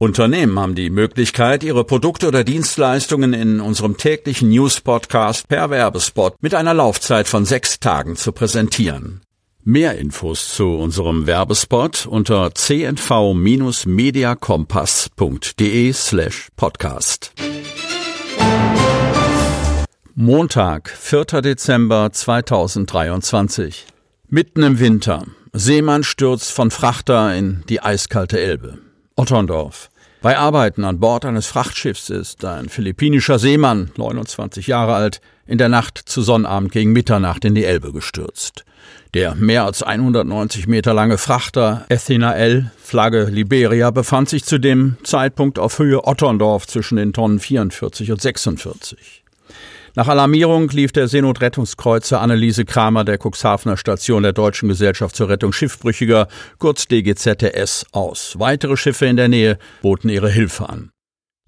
Unternehmen haben die Möglichkeit, ihre Produkte oder Dienstleistungen in unserem täglichen News-Podcast per Werbespot mit einer Laufzeit von sechs Tagen zu präsentieren. Mehr Infos zu unserem Werbespot unter cnv-mediakompass.de slash podcast. Montag, 4. Dezember 2023. Mitten im Winter. Seemann stürzt von Frachter in die eiskalte Elbe. Otterndorf. Bei Arbeiten an Bord eines Frachtschiffs ist ein philippinischer Seemann, 29 Jahre alt, in der Nacht zu Sonnabend gegen Mitternacht in die Elbe gestürzt. Der mehr als 190 Meter lange Frachter Athena L, Flagge Liberia, befand sich zu dem Zeitpunkt auf Höhe Otterndorf zwischen den Tonnen 44 und 46. Nach Alarmierung lief der Seenotrettungskreuzer Anneliese Kramer der Cuxhavener Station der Deutschen Gesellschaft zur Rettung Schiffbrüchiger, kurz DGZS, aus. Weitere Schiffe in der Nähe boten ihre Hilfe an.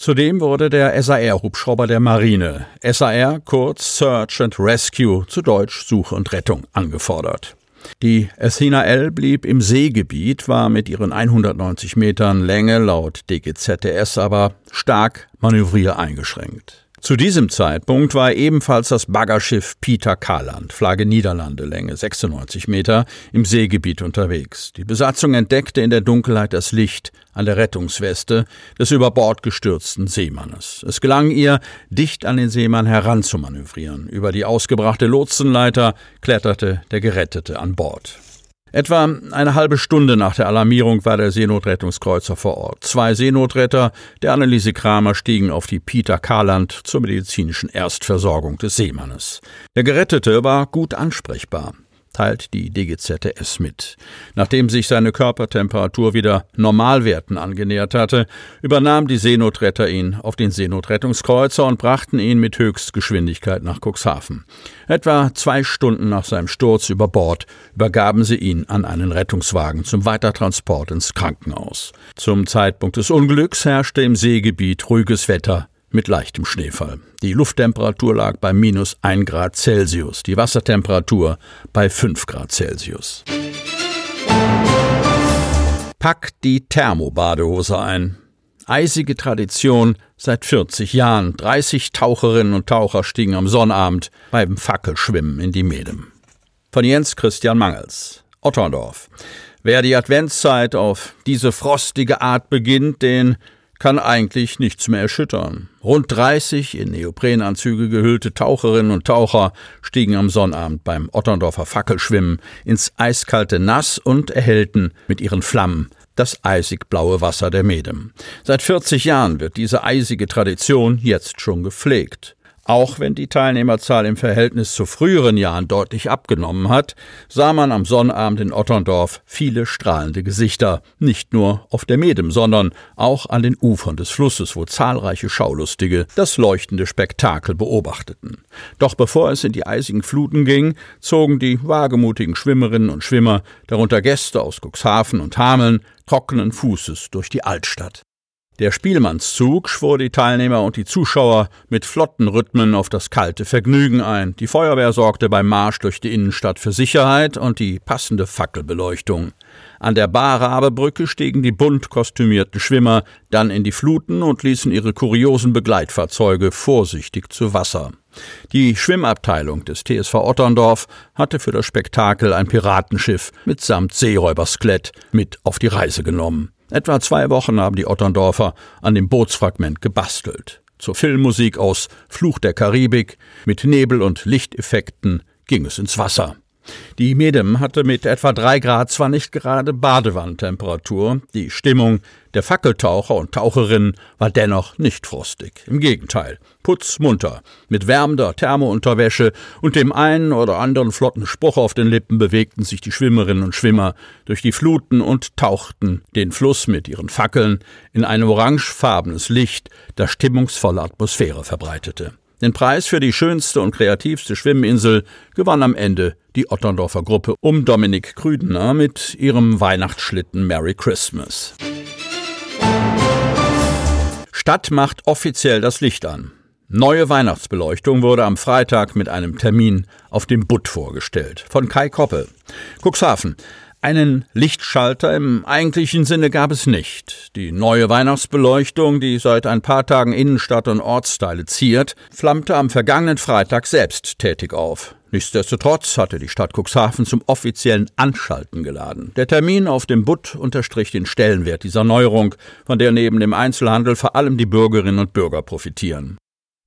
Zudem wurde der SAR-Hubschrauber der Marine, SAR kurz Search and Rescue, zu Deutsch Suche und Rettung, angefordert. Die Athena L blieb im Seegebiet, war mit ihren 190 Metern Länge laut DGZS aber stark manövrier eingeschränkt. Zu diesem Zeitpunkt war ebenfalls das Baggerschiff Peter Karland, Flagge Niederlande, Länge 96 Meter, im Seegebiet unterwegs. Die Besatzung entdeckte in der Dunkelheit das Licht an der Rettungsweste des über Bord gestürzten Seemannes. Es gelang ihr, dicht an den Seemann heranzumanövrieren. Über die ausgebrachte Lotsenleiter kletterte der Gerettete an Bord. Etwa eine halbe Stunde nach der Alarmierung war der Seenotrettungskreuzer vor Ort. Zwei Seenotretter der Anneliese Kramer stiegen auf die Peter Karland zur medizinischen Erstversorgung des Seemannes. Der Gerettete war gut ansprechbar teilt die DGZS mit. Nachdem sich seine Körpertemperatur wieder Normalwerten angenähert hatte, übernahm die Seenotretter ihn auf den Seenotrettungskreuzer und brachten ihn mit Höchstgeschwindigkeit nach Cuxhaven. Etwa zwei Stunden nach seinem Sturz über Bord übergaben sie ihn an einen Rettungswagen zum Weitertransport ins Krankenhaus. Zum Zeitpunkt des Unglücks herrschte im Seegebiet ruhiges Wetter mit leichtem Schneefall. Die Lufttemperatur lag bei minus 1 Grad Celsius, die Wassertemperatur bei 5 Grad Celsius. Pack die Thermobadehose ein. Eisige Tradition seit 40 Jahren. 30 Taucherinnen und Taucher stiegen am Sonnabend beim Fackelschwimmen in die Medem. Von Jens Christian Mangels, Otterndorf. Wer die Adventszeit auf diese frostige Art beginnt, den kann eigentlich nichts mehr erschüttern. Rund 30 in Neoprenanzüge gehüllte Taucherinnen und Taucher stiegen am Sonnabend beim Otterndorfer Fackelschwimmen ins eiskalte Nass und erhellten mit ihren Flammen das eisig blaue Wasser der Medem. Seit 40 Jahren wird diese eisige Tradition jetzt schon gepflegt. Auch wenn die Teilnehmerzahl im Verhältnis zu früheren Jahren deutlich abgenommen hat, sah man am Sonnabend in Otterndorf viele strahlende Gesichter, nicht nur auf der Medem, sondern auch an den Ufern des Flusses, wo zahlreiche Schaulustige das leuchtende Spektakel beobachteten. Doch bevor es in die eisigen Fluten ging, zogen die wagemutigen Schwimmerinnen und Schwimmer, darunter Gäste aus Cuxhaven und Hameln, trockenen Fußes durch die Altstadt. Der Spielmannszug schwor die Teilnehmer und die Zuschauer mit flotten Rhythmen auf das kalte Vergnügen ein. Die Feuerwehr sorgte beim Marsch durch die Innenstadt für Sicherheit und die passende Fackelbeleuchtung. An der Barabebrücke stiegen die bunt kostümierten Schwimmer dann in die Fluten und ließen ihre kuriosen Begleitfahrzeuge vorsichtig zu Wasser. Die Schwimmabteilung des TSV Otterndorf hatte für das Spektakel ein Piratenschiff mitsamt Seeräuberskelett mit auf die Reise genommen. Etwa zwei Wochen haben die Otterndorfer an dem Bootsfragment gebastelt. Zur Filmmusik aus Fluch der Karibik mit Nebel- und Lichteffekten ging es ins Wasser. Die Medem hatte mit etwa drei Grad zwar nicht gerade Badewandtemperatur, die Stimmung der Fackeltaucher und Taucherinnen war dennoch nicht frostig. Im Gegenteil, putzmunter, mit wärmender Thermounterwäsche und dem einen oder anderen flotten Spruch auf den Lippen bewegten sich die Schwimmerinnen und Schwimmer durch die Fluten und tauchten den Fluss mit ihren Fackeln in ein orangefarbenes Licht, das stimmungsvolle Atmosphäre verbreitete. Den Preis für die schönste und kreativste Schwimminsel gewann am Ende die Otterndorfer Gruppe um Dominik Krüdener mit ihrem Weihnachtsschlitten Merry Christmas. Stadt macht offiziell das Licht an. Neue Weihnachtsbeleuchtung wurde am Freitag mit einem Termin auf dem Butt vorgestellt. Von Kai Koppe. Cuxhaven. Einen Lichtschalter im eigentlichen Sinne gab es nicht. Die neue Weihnachtsbeleuchtung, die seit ein paar Tagen Innenstadt und Ortsteile ziert, flammte am vergangenen Freitag selbst tätig auf. Nichtsdestotrotz hatte die Stadt Cuxhaven zum offiziellen Anschalten geladen. Der Termin auf dem Butt unterstrich den Stellenwert dieser Neuerung, von der neben dem Einzelhandel vor allem die Bürgerinnen und Bürger profitieren.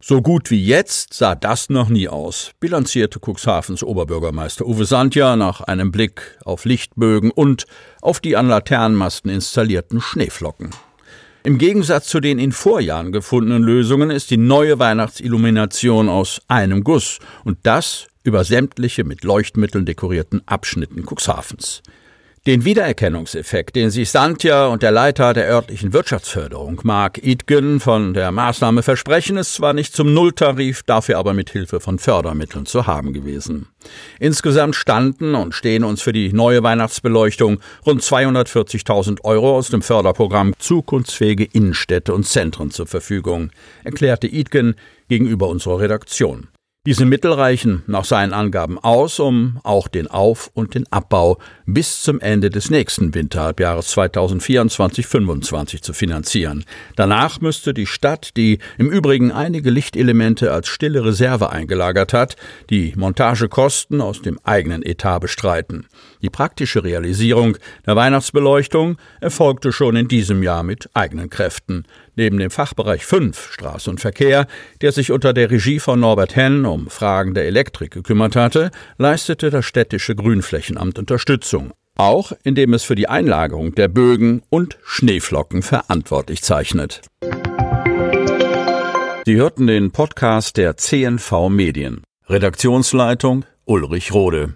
So gut wie jetzt sah das noch nie aus, bilanzierte Cuxhavens Oberbürgermeister Uwe Sandja nach einem Blick auf Lichtbögen und auf die an Laternenmasten installierten Schneeflocken. Im Gegensatz zu den in Vorjahren gefundenen Lösungen ist die neue Weihnachtsillumination aus einem Guss und das über sämtliche mit Leuchtmitteln dekorierten Abschnitten Cuxhavens. Den Wiedererkennungseffekt, den sich Santja und der Leiter der örtlichen Wirtschaftsförderung, Mark Idgen, von der Maßnahme versprechen, ist zwar nicht zum Nulltarif, dafür aber mit Hilfe von Fördermitteln zu haben gewesen. Insgesamt standen und stehen uns für die neue Weihnachtsbeleuchtung rund 240.000 Euro aus dem Förderprogramm Zukunftsfähige Innenstädte und Zentren zur Verfügung, erklärte Idgen gegenüber unserer Redaktion. Diese Mittel reichen nach seinen Angaben aus, um auch den Auf- und den Abbau bis zum Ende des nächsten Winterhalbjahres 2024-25 zu finanzieren. Danach müsste die Stadt, die im Übrigen einige Lichtelemente als stille Reserve eingelagert hat, die Montagekosten aus dem eigenen Etat bestreiten. Die praktische Realisierung der Weihnachtsbeleuchtung erfolgte schon in diesem Jahr mit eigenen Kräften. Neben dem Fachbereich 5 Straße und Verkehr, der sich unter der Regie von Norbert Henn um Fragen der Elektrik gekümmert hatte, leistete das städtische Grünflächenamt Unterstützung, auch indem es für die Einlagerung der Bögen und Schneeflocken verantwortlich zeichnet. Sie hörten den Podcast der CNV Medien. Redaktionsleitung Ulrich Rode.